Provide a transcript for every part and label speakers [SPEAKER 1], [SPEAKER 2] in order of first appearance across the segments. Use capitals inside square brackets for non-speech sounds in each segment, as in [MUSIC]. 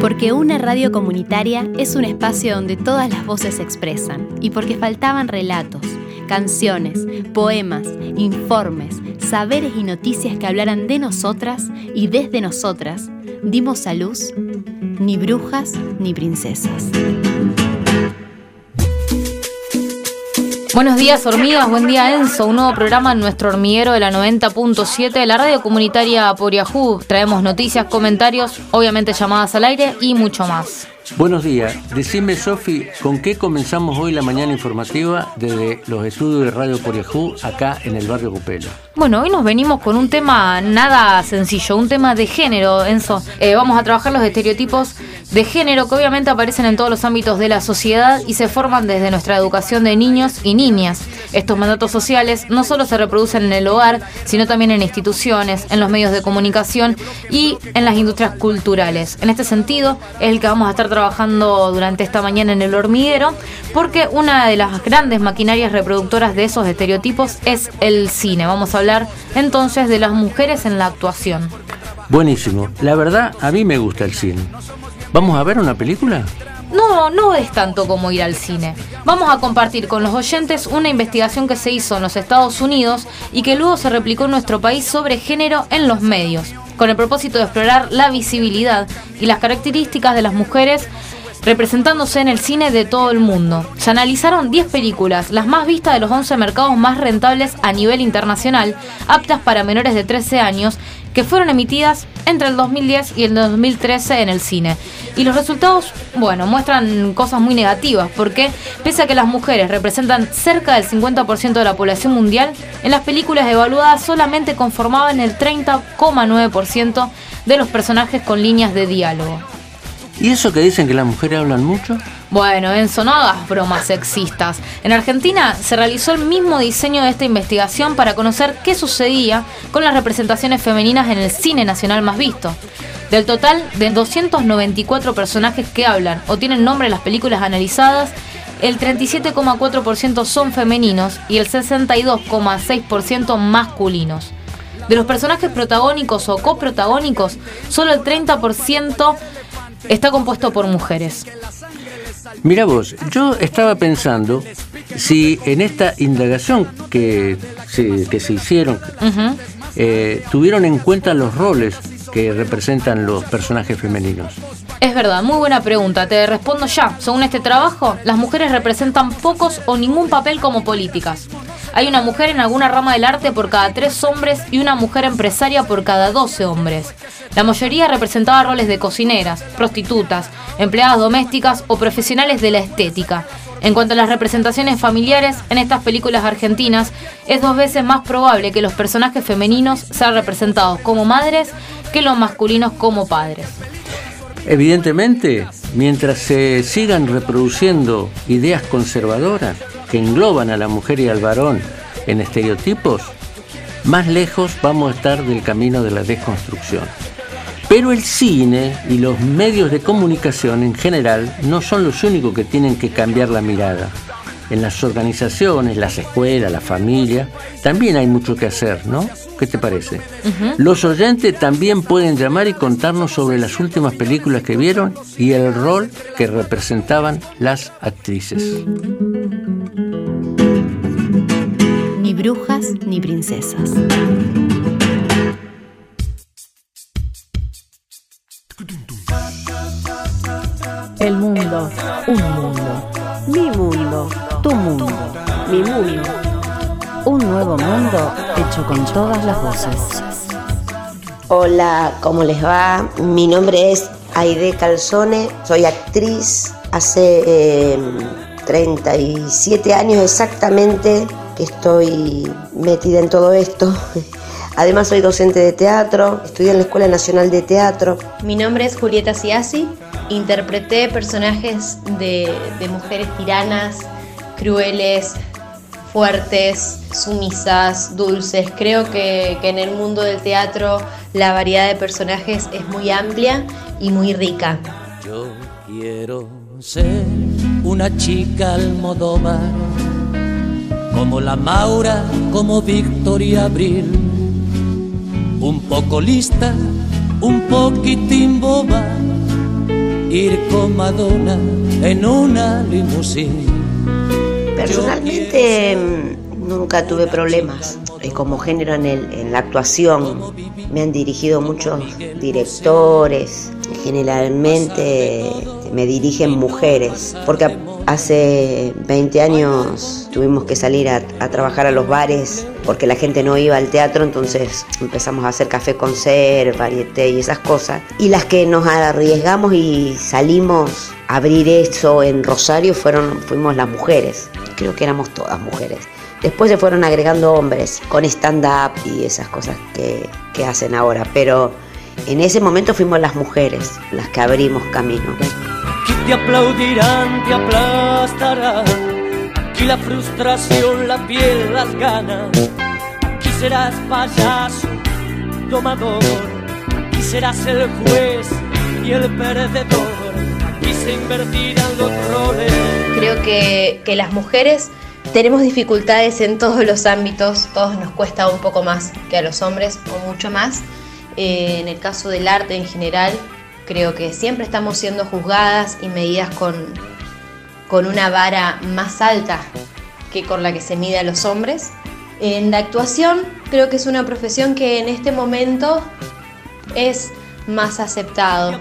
[SPEAKER 1] Porque una radio comunitaria es un espacio donde todas las voces se expresan y porque faltaban relatos, canciones, poemas, informes, saberes y noticias que hablaran de nosotras y desde nosotras, dimos a luz ni brujas ni princesas.
[SPEAKER 2] Buenos días, hormigas. Buen día, Enzo. Un nuevo programa en nuestro hormiguero de la 90.7 de la radio comunitaria por Yahoo. Traemos noticias, comentarios, obviamente llamadas al aire y mucho más.
[SPEAKER 3] Buenos días. Decime, Sofi, ¿con qué comenzamos hoy la mañana informativa desde los estudios de Radio por Yahoo acá en el barrio Cupelo?
[SPEAKER 2] Bueno, hoy nos venimos con un tema nada sencillo, un tema de género, Enzo. Eh, vamos a trabajar los estereotipos de género que obviamente aparecen en todos los ámbitos de la sociedad y se forman desde nuestra educación de niños y niñas. Estos mandatos sociales no solo se reproducen en el hogar, sino también en instituciones, en los medios de comunicación y en las industrias culturales. En este sentido, es el que vamos a estar trabajando durante esta mañana en el hormiguero, porque una de las grandes maquinarias reproductoras de esos estereotipos es el cine. Vamos a hablar entonces de las mujeres en la actuación.
[SPEAKER 3] Buenísimo. La verdad, a mí me gusta el cine. ¿Vamos a ver una película?
[SPEAKER 2] No, no es tanto como ir al cine. Vamos a compartir con los oyentes una investigación que se hizo en los Estados Unidos y que luego se replicó en nuestro país sobre género en los medios, con el propósito de explorar la visibilidad y las características de las mujeres representándose en el cine de todo el mundo. Se analizaron 10 películas, las más vistas de los 11 mercados más rentables a nivel internacional, aptas para menores de 13 años, que fueron emitidas entre el 2010 y el 2013 en el cine. Y los resultados, bueno, muestran cosas muy negativas, porque pese a que las mujeres representan cerca del 50% de la población mundial, en las películas evaluadas solamente conformaban el 30,9% de los personajes con líneas de diálogo.
[SPEAKER 3] ¿Y eso que dicen que las mujeres hablan mucho?
[SPEAKER 2] Bueno, Enzo, no hagas bromas sexistas. En Argentina se realizó el mismo diseño de esta investigación para conocer qué sucedía con las representaciones femeninas en el cine nacional más visto. Del total de 294 personajes que hablan o tienen nombre en las películas analizadas, el 37,4% son femeninos y el 62,6% masculinos. De los personajes protagónicos o coprotagónicos, solo el 30% está compuesto por mujeres.
[SPEAKER 3] Mira vos, yo estaba pensando si en esta indagación que se, que se hicieron eh, tuvieron en cuenta los roles que representan los personajes femeninos.
[SPEAKER 2] Es verdad, muy buena pregunta. Te respondo ya. Según este trabajo, las mujeres representan pocos o ningún papel como políticas. Hay una mujer en alguna rama del arte por cada tres hombres y una mujer empresaria por cada doce hombres. La mayoría representaba roles de cocineras, prostitutas, empleadas domésticas o profesionales de la estética. En cuanto a las representaciones familiares, en estas películas argentinas es dos veces más probable que los personajes femeninos sean representados como madres que los masculinos como padres.
[SPEAKER 3] Evidentemente, mientras se sigan reproduciendo ideas conservadoras que engloban a la mujer y al varón en estereotipos, más lejos vamos a estar del camino de la desconstrucción. Pero el cine y los medios de comunicación en general no son los únicos que tienen que cambiar la mirada en las organizaciones, las escuelas, la familia, también hay mucho que hacer, ¿no? ¿Qué te parece? Los oyentes también pueden llamar y contarnos sobre las últimas películas que vieron y el rol que representaban las actrices.
[SPEAKER 1] Ni brujas ni princesas.
[SPEAKER 4] El mundo, un mundo. Mi mundo tu mundo, mi mundo. Un nuevo mundo hecho con todas las voces.
[SPEAKER 5] Hola, ¿cómo les va? Mi nombre es Aide Calzone, soy actriz. Hace 37 em, años exactamente que estoy metida en todo esto. [LAUGHS] Además soy docente de teatro, estudié en la Escuela Nacional de Teatro.
[SPEAKER 6] Mi nombre es Julieta Siasi, interpreté personajes de, de mujeres tiranas, crueles, fuertes, sumisas, dulces. Creo que, en el mundo del teatro la variedad de personajes es muy amplia y muy rica.
[SPEAKER 7] Yo quiero ser una chica almodóvar, como la Maura, como Victoria Abril un poco lista, un poquitín boba, ir con Madonna en una limusina.
[SPEAKER 5] Personalmente mm, nunca tuve problemas como género en, el, en la actuación. Me han dirigido muchos directores, generalmente me dirigen mujeres, porque hace 20 años tuvimos que salir a, trabajar a los bares porque la gente no iba al teatro, entonces empezamos a hacer café con ser, varieté y esas cosas. Y las que nos arriesgamos y salimos a abrir eso en Rosario fueron, fuimos las mujeres. Creo que éramos todas mujeres. Después se fueron agregando hombres con stand-up y esas cosas que, que hacen ahora, pero en ese momento fuimos las mujeres las que abrimos camino.
[SPEAKER 7] Aquí te aplaudirán, te aplastarán. Aquí la frustración, la piel, las ganas. Aquí serás payaso, tomador. Aquí serás el juez y el perdedor. Aquí se invertirán los roles.
[SPEAKER 6] Creo que, que las mujeres tenemos dificultades en todos los ámbitos, todos nos cuesta un poco más que a los hombres o mucho más. Eh, en el caso del arte en general, creo que siempre estamos siendo juzgadas y medidas con, con una vara más alta que con la que se mide a los hombres. En la actuación creo que es una profesión que en este momento es más aceptado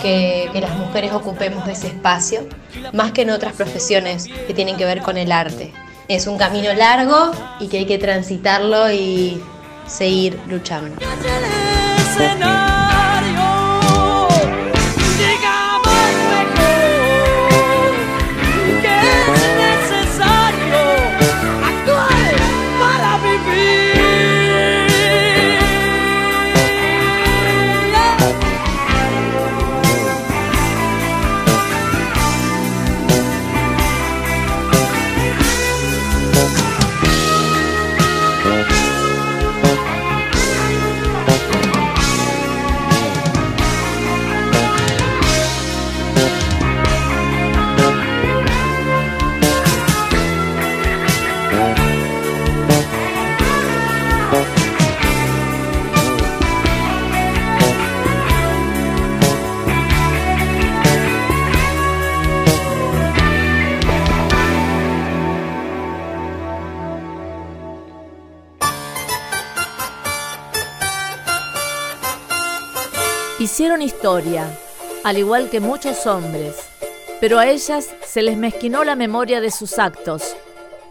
[SPEAKER 6] que, que, las mujeres ocupemos ese espacio, más que en otras profesiones que tienen que ver con el arte. Es un camino largo y que hay que transitarlo y seguir luchando.
[SPEAKER 8] Hicieron historia, al igual que muchos hombres, pero a ellas se les mezquinó la memoria de sus actos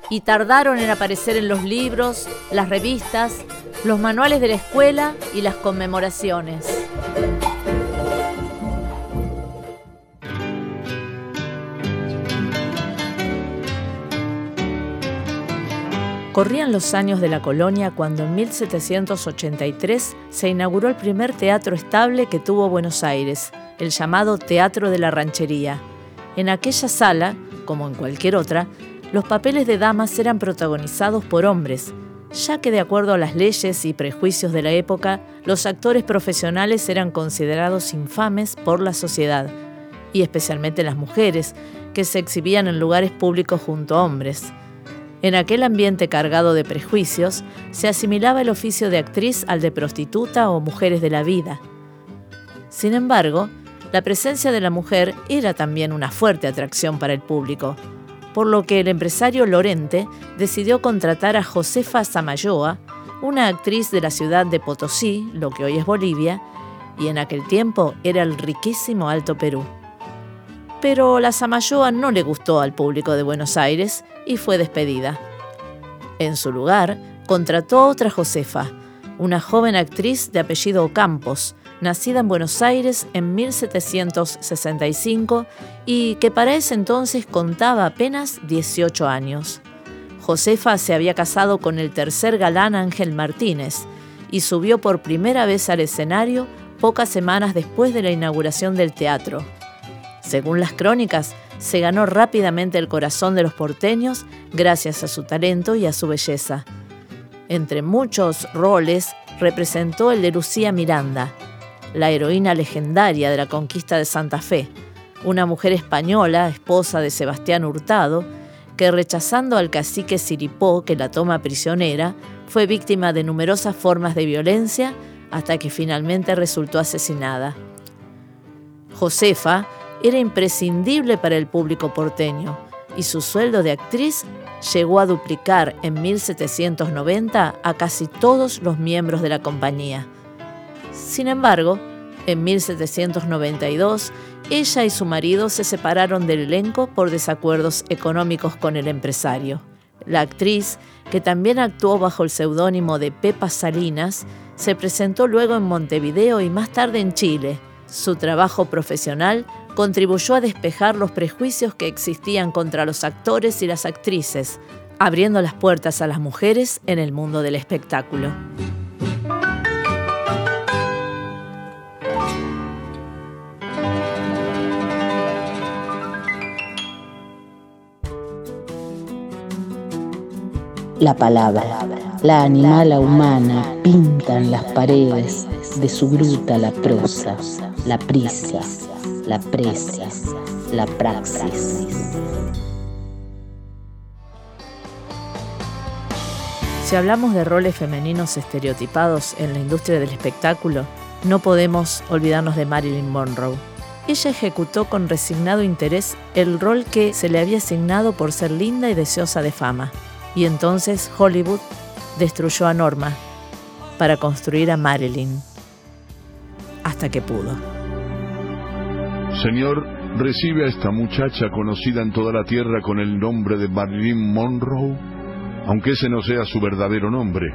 [SPEAKER 8] y tardaron en aparecer en los libros, las revistas, los manuales de la escuela y las conmemoraciones. Corrían los años de la colonia cuando en 1783 se inauguró el primer teatro estable que tuvo Buenos Aires, el llamado Teatro de la Ranchería. En aquella sala, como en cualquier otra, los papeles de damas eran protagonizados por hombres, ya que de acuerdo a las leyes y prejuicios de la época, los actores profesionales eran considerados infames por la sociedad, y especialmente las mujeres, que se exhibían en lugares públicos junto a hombres. En aquel ambiente cargado de prejuicios, se asimilaba el oficio de actriz al de prostituta o mujeres de la vida. Sin embargo, la presencia de la mujer era también una fuerte atracción para el público, por lo que el empresario Lorente decidió contratar a Josefa Samayoa, una actriz de la ciudad de Potosí, lo que hoy es Bolivia, y en aquel tiempo era el riquísimo Alto Perú. Pero la Samayoa no le gustó al público de Buenos Aires y fue despedida. En su lugar, contrató a otra Josefa, una joven actriz de apellido Campos, nacida en Buenos Aires en 1765 y que para ese entonces contaba apenas 18 años. Josefa se había casado con el tercer galán Ángel Martínez y subió por primera vez al escenario pocas semanas después de la inauguración del teatro. Según las crónicas, se ganó rápidamente el corazón de los porteños gracias a su talento y a su belleza. Entre muchos roles representó el de Lucía Miranda, la heroína legendaria de la conquista de Santa Fe, una mujer española, esposa de Sebastián Hurtado, que rechazando al cacique Siripó que la toma prisionera, fue víctima de numerosas formas de violencia hasta que finalmente resultó asesinada. Josefa era imprescindible para el público porteño y su sueldo de actriz llegó a duplicar en 1790 a casi todos los miembros de la compañía. Sin embargo, en 1792, ella y su marido se separaron del elenco por desacuerdos económicos con el empresario. La actriz, que también actuó bajo el seudónimo de Pepa Salinas, se presentó luego en Montevideo y más tarde en Chile. Su trabajo profesional contribuyó a despejar los prejuicios que existían contra los actores y las actrices, abriendo las puertas a las mujeres en el mundo del espectáculo.
[SPEAKER 9] La palabra, la animala humana pintan las paredes de su gruta la prosa, la prisa, la presa, la praxis.
[SPEAKER 8] Si hablamos de roles femeninos estereotipados en la industria del espectáculo, no podemos olvidarnos de Marilyn Monroe. Ella ejecutó con resignado interés el rol que se le había asignado por ser linda y deseosa de fama. Y entonces Hollywood destruyó a Norma para construir a Marilyn. Hasta que pudo.
[SPEAKER 10] Señor, recibe a esta muchacha conocida en toda la tierra con el nombre de Marilyn Monroe, aunque ese no sea su verdadero nombre.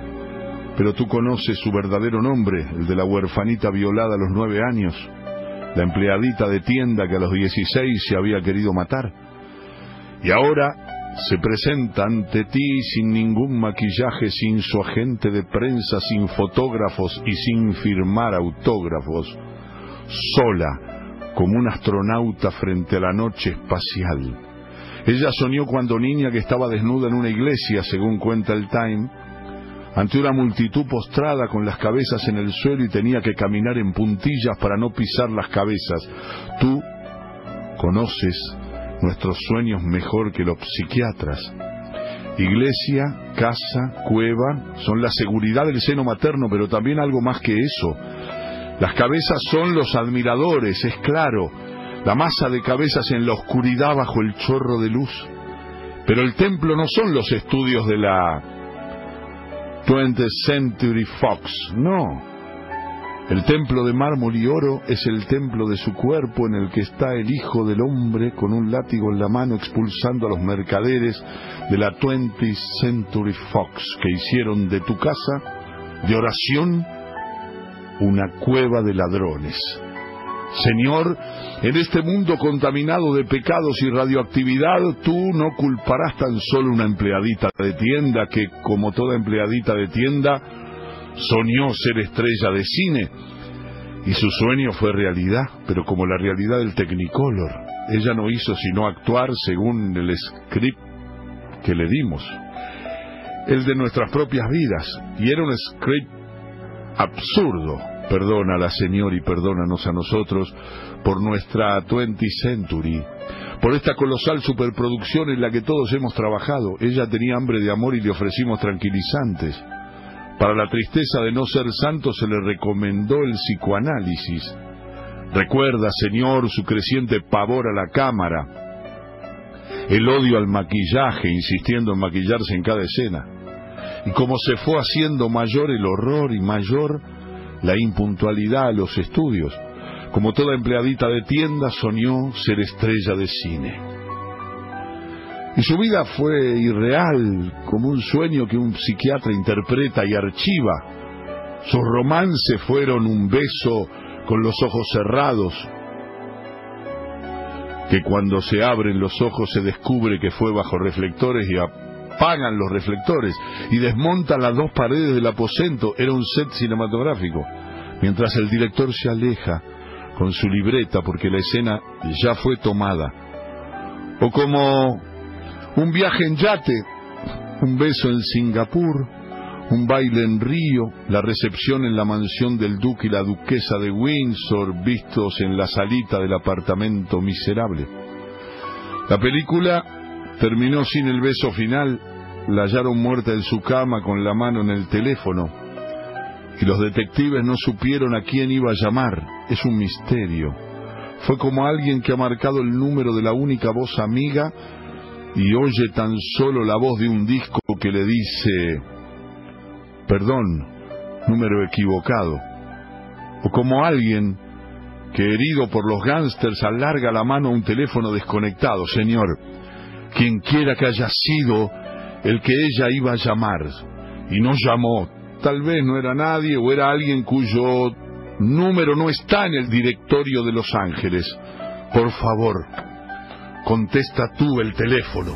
[SPEAKER 10] Pero tú conoces su verdadero nombre, el de la huerfanita violada a los nueve años, la empleadita de tienda que a los dieciséis se había querido matar. Y ahora se presenta ante ti sin ningún maquillaje, sin su agente de prensa, sin fotógrafos y sin firmar autógrafos, sola, como un astronauta frente a la noche espacial. Ella soñó cuando niña que estaba desnuda en una iglesia, según cuenta el Time, ante una multitud postrada con las cabezas en el suelo y tenía que caminar en puntillas para no pisar las cabezas. Tú conoces nuestros sueños mejor que los psiquiatras. Iglesia, casa, cueva son la seguridad del seno materno, pero también algo más que eso las cabezas son los admiradores, es claro, la masa de cabezas en la oscuridad bajo el chorro de luz. Pero el templo no son los estudios de la 20th Century Fox, no. El templo de mármol y oro es el templo de su cuerpo en el que está el Hijo del Hombre con un látigo en la mano expulsando a los mercaderes de la 20th Century Fox que hicieron de tu casa de oración una cueva de ladrones. Señor, en este mundo contaminado de pecados y radioactividad, tú no culparás tan solo una empleadita de tienda que, como toda empleadita de tienda, soñó ser estrella de cine. Y su sueño fue realidad, pero como la realidad del Technicolor. Ella no hizo sino actuar según el script que le dimos. El de nuestras propias vidas. Y era un script absurdo. Perdónala, Señor, y perdónanos a nosotros por nuestra 20 Century, por esta colosal superproducción en la que todos hemos trabajado. Ella tenía hambre de amor y le ofrecimos tranquilizantes. Para la tristeza de no ser santo se le recomendó el psicoanálisis. Recuerda, Señor, su creciente pavor a la cámara, el odio al maquillaje, insistiendo en maquillarse en cada escena. Y como se fue haciendo mayor el horror y mayor la impuntualidad a los estudios, como toda empleadita de tienda soñó ser estrella de cine. Y su vida fue irreal, como un sueño que un psiquiatra interpreta y archiva. Sus romances fueron un beso con los ojos cerrados, que cuando se abren los ojos se descubre que fue bajo reflectores y apagan los reflectores y desmontan las dos paredes del aposento. Era un set cinematográfico. Mientras el director se aleja con su libreta porque la escena ya fue tomada. O como un viaje en yate, un beso en Singapur, un baile en Río, la recepción en la mansión del duque y la duquesa de Windsor vistos en la salita del apartamento miserable. La película terminó sin el beso final, la hallaron muerta en su cama con la mano en el teléfono. y los detectives no supieron a quién iba a llamar. Es un misterio. Fue como alguien que ha marcado el número de la única voz amiga y oye tan solo la voz de un disco que le dice, perdón, número equivocado. O como alguien que herido por los gángsters alarga la mano a un teléfono desconectado, señor. Quien quiera que haya sido el que ella iba a llamar y no llamó, tal vez no era nadie o era alguien cuyo número no está en el directorio de Los Ángeles. Por favor, contesta tú el teléfono.